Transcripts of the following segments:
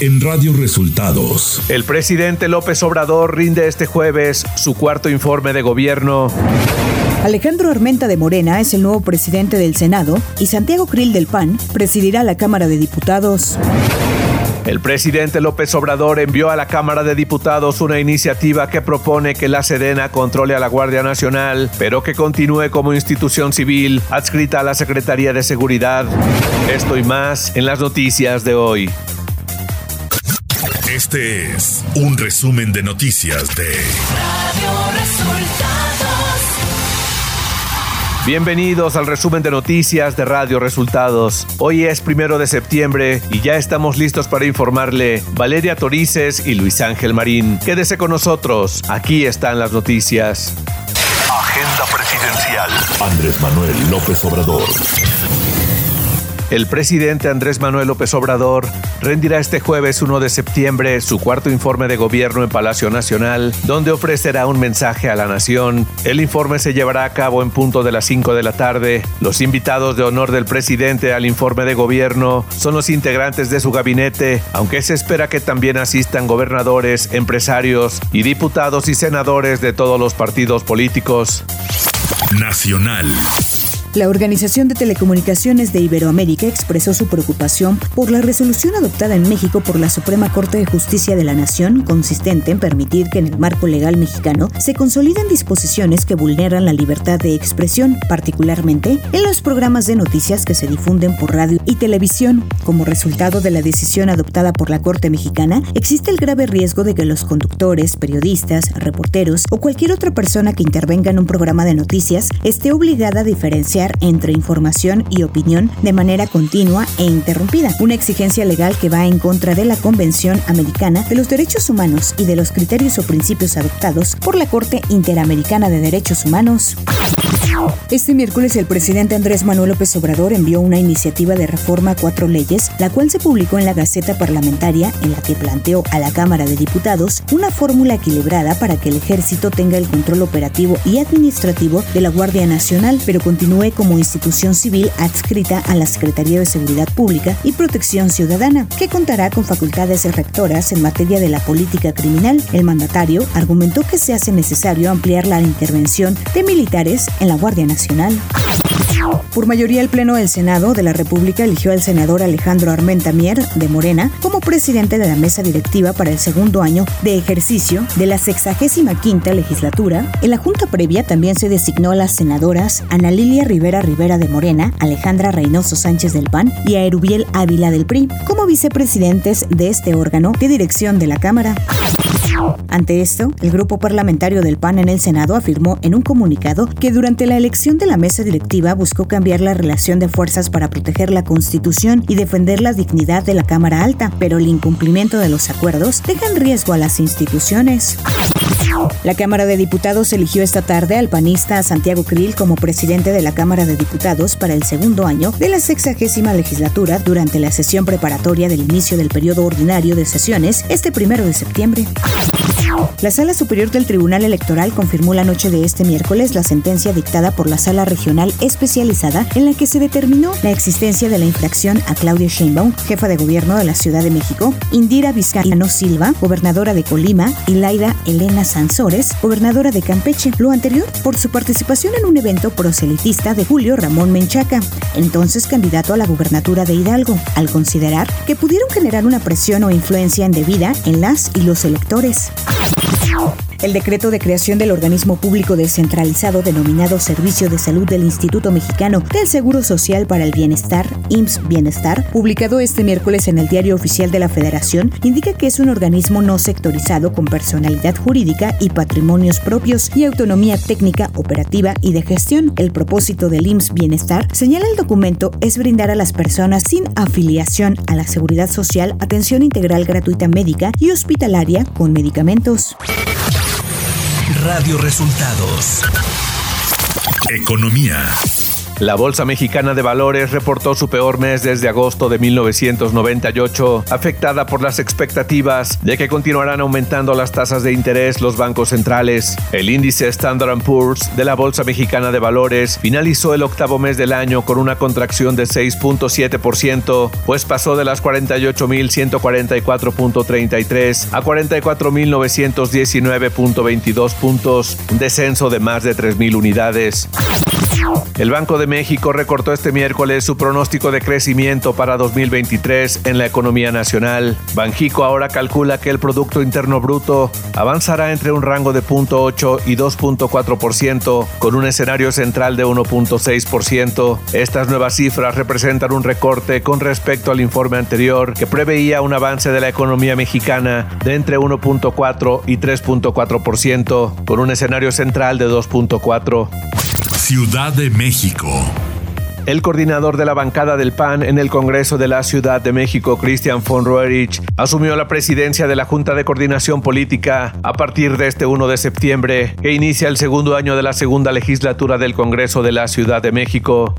en Radio Resultados. El presidente López Obrador rinde este jueves su cuarto informe de gobierno. Alejandro Armenta de Morena es el nuevo presidente del Senado y Santiago Krill del PAN presidirá la Cámara de Diputados. El presidente López Obrador envió a la Cámara de Diputados una iniciativa que propone que la Sedena controle a la Guardia Nacional, pero que continúe como institución civil adscrita a la Secretaría de Seguridad. Esto y más en las noticias de hoy. Este es un resumen de noticias de Radio Resultados. Bienvenidos al resumen de noticias de Radio Resultados. Hoy es primero de septiembre y ya estamos listos para informarle Valeria Torices y Luis Ángel Marín. Quédese con nosotros, aquí están las noticias. Agenda presidencial. Andrés Manuel López Obrador. El presidente Andrés Manuel López Obrador rendirá este jueves 1 de septiembre su cuarto informe de gobierno en Palacio Nacional, donde ofrecerá un mensaje a la nación. El informe se llevará a cabo en punto de las 5 de la tarde. Los invitados de honor del presidente al informe de gobierno son los integrantes de su gabinete, aunque se espera que también asistan gobernadores, empresarios y diputados y senadores de todos los partidos políticos. Nacional. La Organización de Telecomunicaciones de Iberoamérica expresó su preocupación por la resolución adoptada en México por la Suprema Corte de Justicia de la Nación, consistente en permitir que en el marco legal mexicano se consoliden disposiciones que vulneran la libertad de expresión, particularmente en los programas de noticias que se difunden por radio y televisión. Como resultado de la decisión adoptada por la Corte mexicana, existe el grave riesgo de que los conductores, periodistas, reporteros o cualquier otra persona que intervenga en un programa de noticias esté obligada a diferenciar entre información y opinión de manera continua e interrumpida, una exigencia legal que va en contra de la Convención Americana de los Derechos Humanos y de los criterios o principios adoptados por la Corte Interamericana de Derechos Humanos. Este miércoles el presidente Andrés Manuel López Obrador envió una iniciativa de reforma a cuatro leyes, la cual se publicó en la Gaceta Parlamentaria, en la que planteó a la Cámara de Diputados una fórmula equilibrada para que el ejército tenga el control operativo y administrativo de la Guardia Nacional, pero continúe como institución civil adscrita a la Secretaría de Seguridad Pública y Protección Ciudadana, que contará con facultades rectoras en materia de la política criminal. El mandatario argumentó que se hace necesario ampliar la intervención de militares en la Guardia Nacional. Por mayoría, el Pleno del Senado de la República eligió al senador Alejandro Armenta Mier, de Morena, como presidente de la mesa directiva para el segundo año de ejercicio de la 65 legislatura. En la junta previa también se designó a las senadoras Ana Lilia Rivera Rivera de Morena, Alejandra Reynoso Sánchez del PAN y a Erubiel Ávila del PRI como vicepresidentes de este órgano de dirección de la Cámara. Ante esto, el grupo parlamentario del PAN en el Senado afirmó en un comunicado que durante la elección de la mesa directiva buscó cambiar la relación de fuerzas para proteger la Constitución y defender la dignidad de la Cámara Alta, pero el incumplimiento de los acuerdos deja en riesgo a las instituciones. La Cámara de Diputados eligió esta tarde al panista Santiago Krill como presidente de la Cámara de Diputados para el segundo año de la sexagésima legislatura durante la sesión preparatoria del inicio del periodo ordinario de sesiones este primero de septiembre. La Sala Superior del Tribunal Electoral confirmó la noche de este miércoles la sentencia dictada por la Sala Regional Especializada en la que se determinó la existencia de la infracción a Claudia Sheinbaum, jefa de gobierno de la Ciudad de México, Indira Vizcaíno Silva, gobernadora de Colima, y Laida Elena Sansores, gobernadora de Campeche, lo anterior por su participación en un evento proselitista de Julio Ramón Menchaca, entonces candidato a la gubernatura de Hidalgo, al considerar que pudieron generar una presión o influencia indebida en las y los electores. El decreto de creación del organismo público descentralizado denominado Servicio de Salud del Instituto Mexicano del Seguro Social para el Bienestar, IMSS Bienestar, publicado este miércoles en el Diario Oficial de la Federación, indica que es un organismo no sectorizado con personalidad jurídica y patrimonios propios y autonomía técnica, operativa y de gestión. El propósito del IMSS Bienestar, señala el documento, es brindar a las personas sin afiliación a la seguridad social atención integral gratuita médica y hospitalaria con medicamentos. Radio Resultados. Economía. La Bolsa Mexicana de Valores reportó su peor mes desde agosto de 1998, afectada por las expectativas de que continuarán aumentando las tasas de interés los bancos centrales. El índice Standard Poor's de la Bolsa Mexicana de Valores finalizó el octavo mes del año con una contracción de 6.7%, pues pasó de las 48.144.33 a 44.919.22 puntos, un descenso de más de 3.000 unidades. El Banco de México recortó este miércoles su pronóstico de crecimiento para 2023 en la economía nacional. Banjico ahora calcula que el Producto Interno Bruto avanzará entre un rango de 0.8 y 2.4%, con un escenario central de 1.6%. Estas nuevas cifras representan un recorte con respecto al informe anterior que preveía un avance de la economía mexicana de entre 1.4 y 3.4%, con un escenario central de 2.4%. Ciudad de México. El coordinador de la bancada del PAN en el Congreso de la Ciudad de México, Christian von Roerich, asumió la presidencia de la Junta de Coordinación Política a partir de este 1 de septiembre, que inicia el segundo año de la segunda legislatura del Congreso de la Ciudad de México.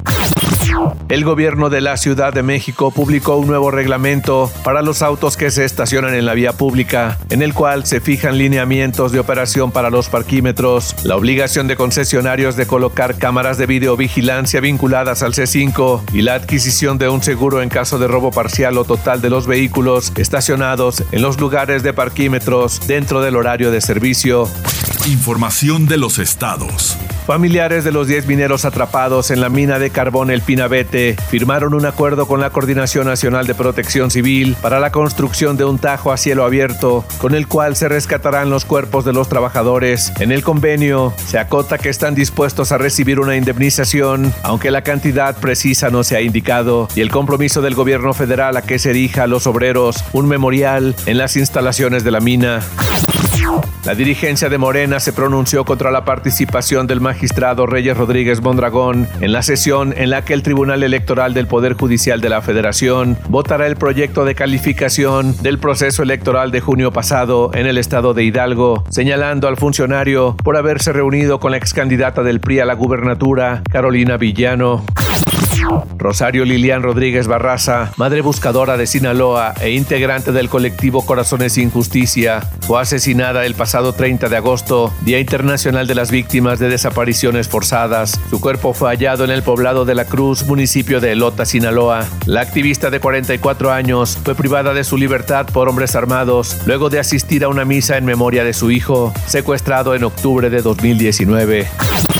El gobierno de la Ciudad de México publicó un nuevo reglamento para los autos que se estacionan en la vía pública, en el cual se fijan lineamientos de operación para los parquímetros, la obligación de concesionarios de colocar cámaras de videovigilancia vinculadas al C5 y la adquisición de un seguro en caso de robo parcial o total de los vehículos estacionados en los lugares de parquímetros dentro del horario de servicio. Información de los estados. Familiares de los 10 mineros atrapados en la mina de carbón El Pinabete firmaron un acuerdo con la Coordinación Nacional de Protección Civil para la construcción de un tajo a cielo abierto, con el cual se rescatarán los cuerpos de los trabajadores. En el convenio se acota que están dispuestos a recibir una indemnización, aunque la cantidad precisa no se ha indicado, y el compromiso del gobierno federal a que se erija a los obreros un memorial en las instalaciones de la mina. La dirigencia de Morena se pronunció contra la participación del magistrado Reyes Rodríguez Mondragón en la sesión en la que el Tribunal Electoral del Poder Judicial de la Federación votará el proyecto de calificación del proceso electoral de junio pasado en el estado de Hidalgo, señalando al funcionario por haberse reunido con la ex candidata del PRI a la gubernatura, Carolina Villano. Rosario Lilian Rodríguez Barraza, madre buscadora de Sinaloa e integrante del colectivo Corazones sin Justicia, fue asesinada el pasado 30 de agosto, Día Internacional de las Víctimas de Desapariciones Forzadas. Su cuerpo fue hallado en el poblado de La Cruz, municipio de Elota, Sinaloa. La activista de 44 años fue privada de su libertad por hombres armados luego de asistir a una misa en memoria de su hijo, secuestrado en octubre de 2019.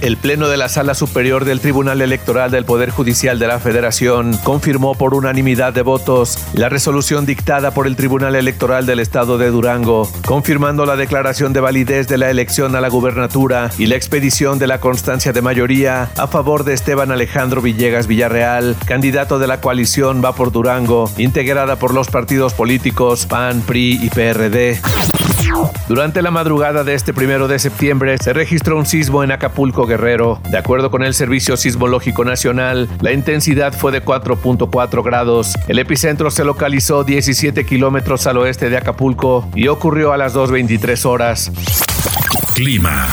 El Pleno de la Sala Superior del Tribunal Electoral del Poder Judicial de la Federación confirmó por unanimidad de votos la resolución dictada por el Tribunal Electoral del Estado de Durango, confirmando la declaración de validez de la elección a la gubernatura y la expedición de la constancia de mayoría a favor de Esteban Alejandro Villegas Villarreal, candidato de la coalición Va por Durango, integrada por los partidos políticos PAN, PRI y PRD. Durante la madrugada de este primero de septiembre se registró un sismo en Acapulco Guerrero. De acuerdo con el Servicio Sismológico Nacional, la intensidad fue de 4.4 grados. El epicentro se localizó 17 kilómetros al oeste de Acapulco y ocurrió a las 2.23 horas. Clima.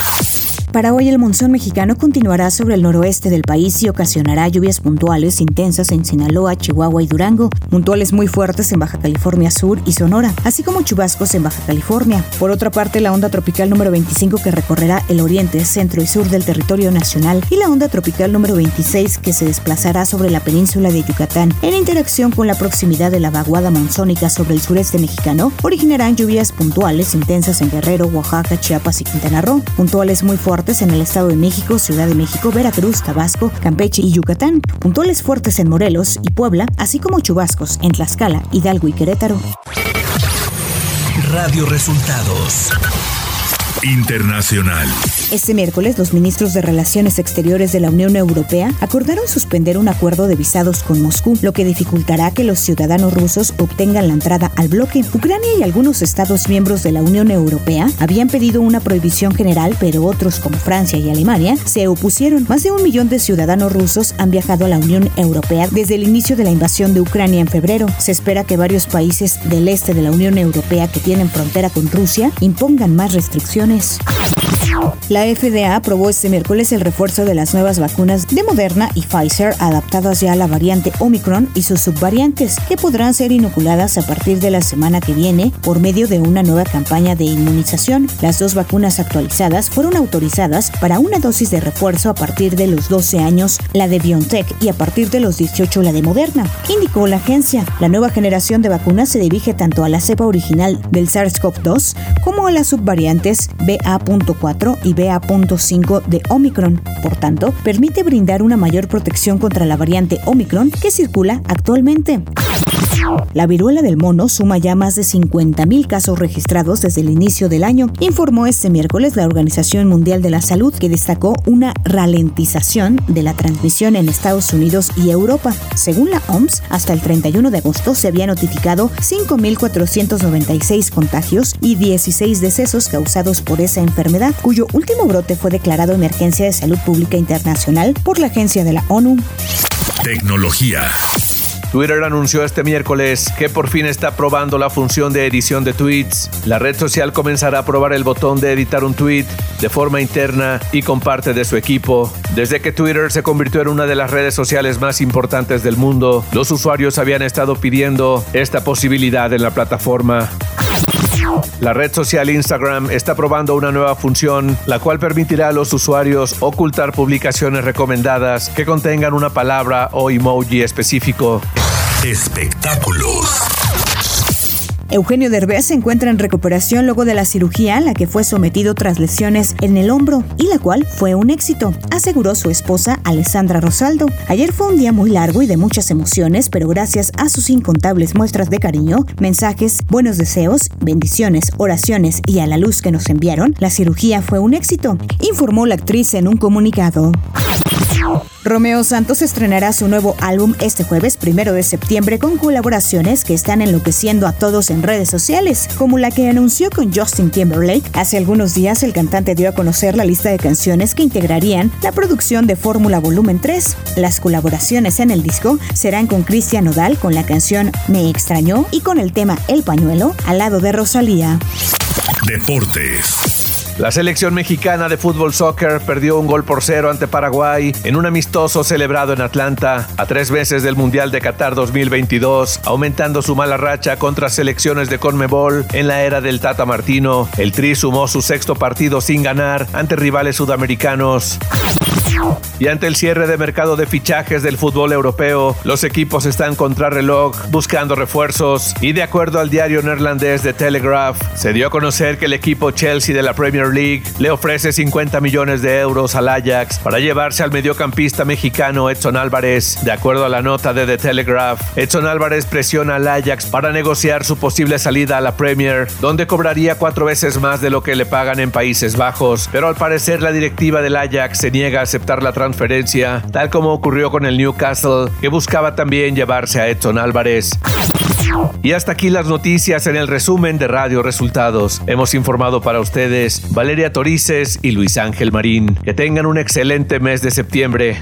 Para hoy el monzón mexicano continuará sobre el noroeste del país y ocasionará lluvias puntuales intensas en Sinaloa, Chihuahua y Durango, puntuales muy fuertes en Baja California Sur y Sonora, así como chubascos en Baja California. Por otra parte, la onda tropical número 25 que recorrerá el oriente, centro y sur del territorio nacional y la onda tropical número 26 que se desplazará sobre la península de Yucatán en interacción con la proximidad de la vaguada monzónica sobre el sureste mexicano, originarán lluvias puntuales intensas en Guerrero, Oaxaca, Chiapas y Quintana Roo, puntuales muy fuertes en el Estado de México, Ciudad de México, Veracruz, Tabasco, Campeche y Yucatán, puntuales fuertes en Morelos y Puebla, así como chubascos en Tlaxcala, Hidalgo y Querétaro. Radio Resultados Internacional. Este miércoles, los ministros de Relaciones Exteriores de la Unión Europea acordaron suspender un acuerdo de visados con Moscú, lo que dificultará que los ciudadanos rusos obtengan la entrada al bloque. Ucrania y algunos estados miembros de la Unión Europea habían pedido una prohibición general, pero otros como Francia y Alemania se opusieron. Más de un millón de ciudadanos rusos han viajado a la Unión Europea desde el inicio de la invasión de Ucrania en febrero. Se espera que varios países del este de la Unión Europea que tienen frontera con Rusia impongan más restricciones Jones. La FDA aprobó este miércoles el refuerzo de las nuevas vacunas de Moderna y Pfizer adaptadas ya a la variante Omicron y sus subvariantes, que podrán ser inoculadas a partir de la semana que viene por medio de una nueva campaña de inmunización. Las dos vacunas actualizadas fueron autorizadas para una dosis de refuerzo a partir de los 12 años, la de BioNTech, y a partir de los 18 la de Moderna, indicó la agencia. La nueva generación de vacunas se dirige tanto a la cepa original del SARS-CoV-2 como a las subvariantes BA.4 y BA.5 de Omicron. Por tanto, permite brindar una mayor protección contra la variante Omicron que circula actualmente. La viruela del mono suma ya más de 50.000 casos registrados desde el inicio del año, informó este miércoles la Organización Mundial de la Salud, que destacó una ralentización de la transmisión en Estados Unidos y Europa. Según la OMS, hasta el 31 de agosto se había notificado 5.496 contagios y 16 decesos causados por esa enfermedad, cuyo último brote fue declarado emergencia de salud pública internacional por la agencia de la ONU. Tecnología. Twitter anunció este miércoles que por fin está probando la función de edición de tweets. La red social comenzará a probar el botón de editar un tweet de forma interna y con parte de su equipo. Desde que Twitter se convirtió en una de las redes sociales más importantes del mundo, los usuarios habían estado pidiendo esta posibilidad en la plataforma. La red social Instagram está probando una nueva función, la cual permitirá a los usuarios ocultar publicaciones recomendadas que contengan una palabra o emoji específico. Espectáculos. Eugenio Derbez se encuentra en recuperación luego de la cirugía a la que fue sometido tras lesiones en el hombro y la cual fue un éxito, aseguró su esposa Alessandra Rosaldo. Ayer fue un día muy largo y de muchas emociones, pero gracias a sus incontables muestras de cariño, mensajes, buenos deseos, bendiciones, oraciones y a la luz que nos enviaron, la cirugía fue un éxito, informó la actriz en un comunicado. Romeo Santos estrenará su nuevo álbum este jueves primero de septiembre con colaboraciones que están enloqueciendo a todos en redes sociales, como la que anunció con Justin Timberlake. Hace algunos días el cantante dio a conocer la lista de canciones que integrarían la producción de Fórmula Volumen 3. Las colaboraciones en el disco serán con Cristian Nodal con la canción Me extrañó y con el tema El pañuelo al lado de Rosalía. Deportes. La selección mexicana de fútbol soccer perdió un gol por cero ante Paraguay en un amistoso celebrado en Atlanta a tres meses del Mundial de Qatar 2022, aumentando su mala racha contra selecciones de Conmebol en la era del Tata Martino. El Tri sumó su sexto partido sin ganar ante rivales sudamericanos. Y ante el cierre de mercado de fichajes del fútbol europeo, los equipos están contra reloj buscando refuerzos y de acuerdo al diario neerlandés de Telegraph, se dio a conocer que el equipo Chelsea de la Premier League le ofrece 50 millones de euros al Ajax para llevarse al mediocampista mexicano Edson Álvarez. De acuerdo a la nota de The Telegraph, Edson Álvarez presiona al Ajax para negociar su posible salida a la Premier, donde cobraría cuatro veces más de lo que le pagan en Países Bajos, pero al parecer la directiva del Ajax se niega a la transferencia, tal como ocurrió con el Newcastle, que buscaba también llevarse a Edson Álvarez. Y hasta aquí las noticias en el resumen de Radio Resultados. Hemos informado para ustedes Valeria Torices y Luis Ángel Marín. Que tengan un excelente mes de septiembre.